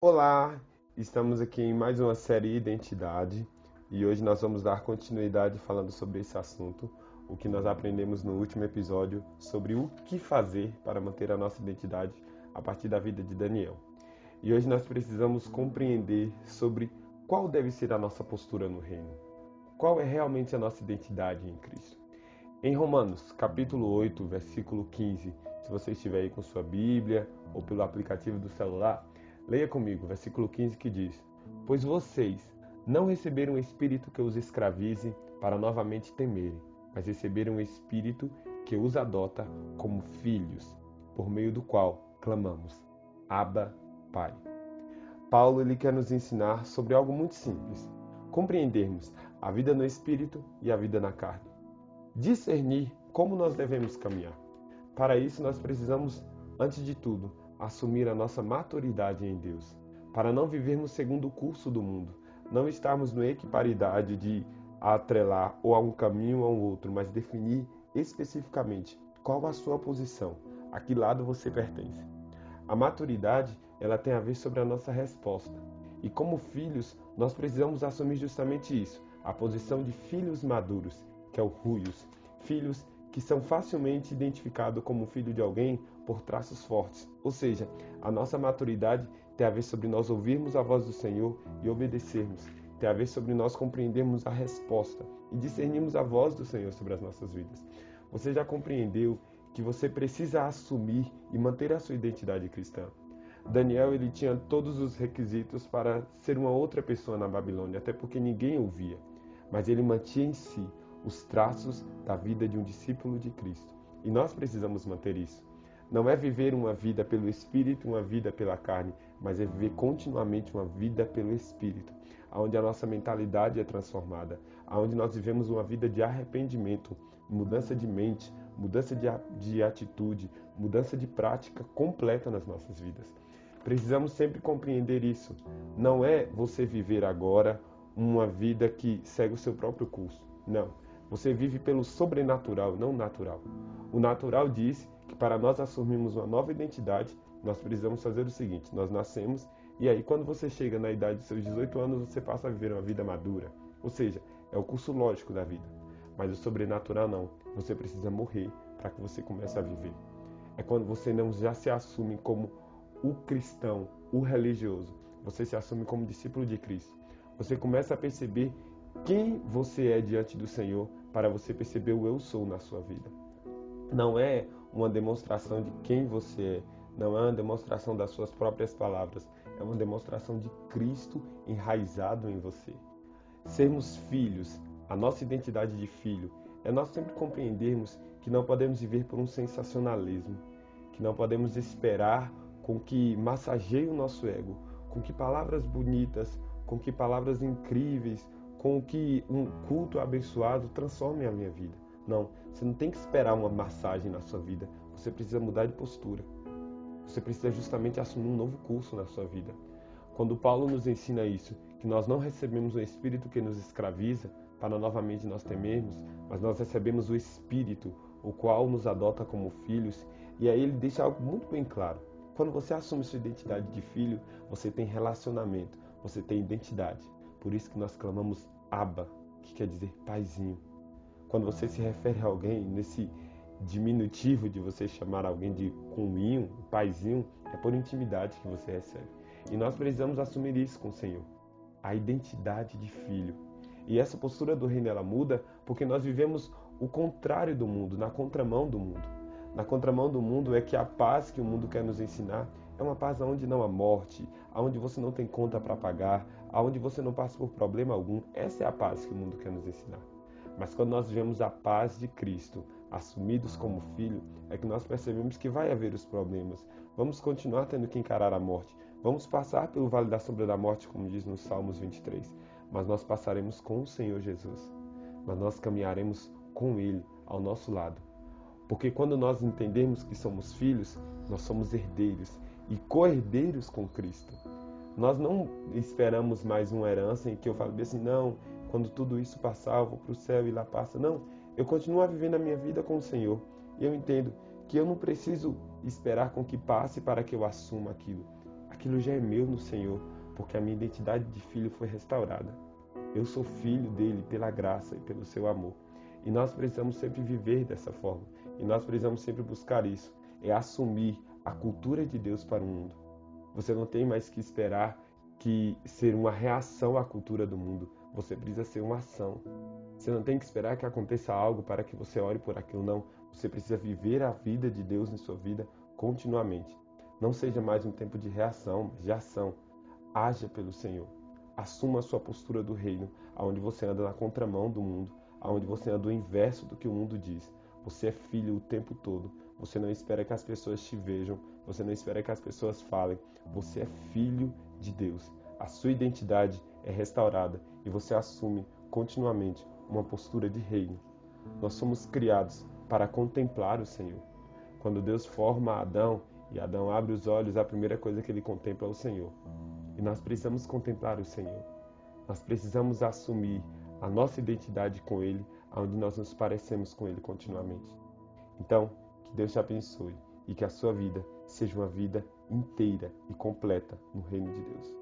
Olá, estamos aqui em mais uma série Identidade e hoje nós vamos dar continuidade falando sobre esse assunto, o que nós aprendemos no último episódio sobre o que fazer para manter a nossa identidade a partir da vida de Daniel. E hoje nós precisamos compreender sobre qual deve ser a nossa postura no reino, qual é realmente a nossa identidade em Cristo. Em Romanos, capítulo 8, versículo 15, se você estiver aí com sua Bíblia ou pelo aplicativo do celular, Leia comigo, versículo 15 que diz: Pois vocês não receberam um espírito que os escravize para novamente temerem, mas receberam um espírito que os adota como filhos, por meio do qual clamamos: Abba, Pai. Paulo ele quer nos ensinar sobre algo muito simples: compreendermos a vida no espírito e a vida na carne. Discernir como nós devemos caminhar. Para isso, nós precisamos, antes de tudo, assumir a nossa maturidade em Deus, para não vivermos segundo o curso do mundo, não estarmos no equiparidade de atrelar ou a um caminho ou a um outro, mas definir especificamente qual a sua posição, a que lado você pertence. A maturidade, ela tem a ver sobre a nossa resposta. E como filhos, nós precisamos assumir justamente isso, a posição de filhos maduros, que é o ruios, filhos que são facilmente identificados como filho de alguém por traços fortes. Ou seja, a nossa maturidade tem a ver sobre nós ouvirmos a voz do Senhor e obedecermos. Tem a ver sobre nós compreendermos a resposta e discernirmos a voz do Senhor sobre as nossas vidas. Você já compreendeu que você precisa assumir e manter a sua identidade cristã? Daniel ele tinha todos os requisitos para ser uma outra pessoa na Babilônia, até porque ninguém ouvia. Mas ele mantinha em si os traços da vida de um discípulo de Cristo. E nós precisamos manter isso. Não é viver uma vida pelo Espírito, uma vida pela carne, mas é viver continuamente uma vida pelo Espírito, onde a nossa mentalidade é transformada, onde nós vivemos uma vida de arrependimento, mudança de mente, mudança de, de atitude, mudança de prática completa nas nossas vidas. Precisamos sempre compreender isso. Não é você viver agora uma vida que segue o seu próprio curso. Não. Você vive pelo sobrenatural, não natural. O natural diz que para nós assumirmos uma nova identidade, nós precisamos fazer o seguinte: nós nascemos e aí quando você chega na idade de seus 18 anos, você passa a viver uma vida madura. Ou seja, é o curso lógico da vida. Mas o sobrenatural não. Você precisa morrer para que você comece a viver. É quando você não já se assume como o cristão, o religioso. Você se assume como discípulo de Cristo. Você começa a perceber quem você é diante do Senhor para você perceber o eu sou na sua vida. Não é uma demonstração de quem você é, não é uma demonstração das suas próprias palavras, é uma demonstração de Cristo enraizado em você. Sermos filhos, a nossa identidade de filho, é nós sempre compreendermos que não podemos viver por um sensacionalismo, que não podemos esperar com que massageie o nosso ego, com que palavras bonitas, com que palavras incríveis, com que um culto abençoado transforme a minha vida. Não, você não tem que esperar uma massagem na sua vida. Você precisa mudar de postura. Você precisa justamente assumir um novo curso na sua vida. Quando Paulo nos ensina isso, que nós não recebemos um espírito que nos escraviza para novamente nós temermos, mas nós recebemos o espírito, o qual nos adota como filhos, e aí ele deixa algo muito bem claro. Quando você assume sua identidade de filho, você tem relacionamento, você tem identidade. Por isso que nós clamamos Abba, que quer dizer paizinho. Quando você se refere a alguém nesse diminutivo de você chamar alguém de cunhinho, paizinho, é por intimidade que você recebe. E nós precisamos assumir isso com o Senhor, a identidade de filho. E essa postura do reino ela muda porque nós vivemos o contrário do mundo, na contramão do mundo. Na contramão do mundo é que a paz que o mundo quer nos ensinar é uma paz onde não há morte, onde você não tem conta para pagar, onde você não passa por problema algum. Essa é a paz que o mundo quer nos ensinar. Mas quando nós vemos a paz de Cristo, assumidos como filho, é que nós percebemos que vai haver os problemas. Vamos continuar tendo que encarar a morte. Vamos passar pelo vale da sombra da morte, como diz no Salmos 23. Mas nós passaremos com o Senhor Jesus. Mas nós caminharemos com Ele ao nosso lado. Porque quando nós entendemos que somos filhos, nós somos herdeiros e co-herdeiros com Cristo. Nós não esperamos mais uma herança em que eu falo assim, não, quando tudo isso passar, eu vou para o céu e lá passa. Não, eu continuo a viver a minha vida com o Senhor. E eu entendo que eu não preciso esperar com que passe para que eu assuma aquilo. Aquilo já é meu no Senhor, porque a minha identidade de filho foi restaurada. Eu sou filho dele pela graça e pelo seu amor. E nós precisamos sempre viver dessa forma. E nós precisamos sempre buscar isso. É assumir a cultura de Deus para o mundo. Você não tem mais que esperar que ser uma reação à cultura do mundo. Você precisa ser uma ação. Você não tem que esperar que aconteça algo para que você ore por aquilo, não. Você precisa viver a vida de Deus em sua vida continuamente. Não seja mais um tempo de reação, mas de ação. Haja pelo Senhor. Assuma a sua postura do reino, aonde você anda na contramão do mundo, aonde você anda o inverso do que o mundo diz. Você é filho o tempo todo. Você não espera que as pessoas te vejam, você não espera que as pessoas falem. Você é filho de Deus. A sua identidade é restaurada e você assume continuamente uma postura de reino. Nós somos criados para contemplar o Senhor. Quando Deus forma Adão e Adão abre os olhos, a primeira coisa que ele contempla é o Senhor. E nós precisamos contemplar o Senhor. Nós precisamos assumir a nossa identidade com Ele, onde nós nos parecemos com Ele continuamente. Então, que Deus te abençoe e que a sua vida seja uma vida inteira e completa no reino de Deus.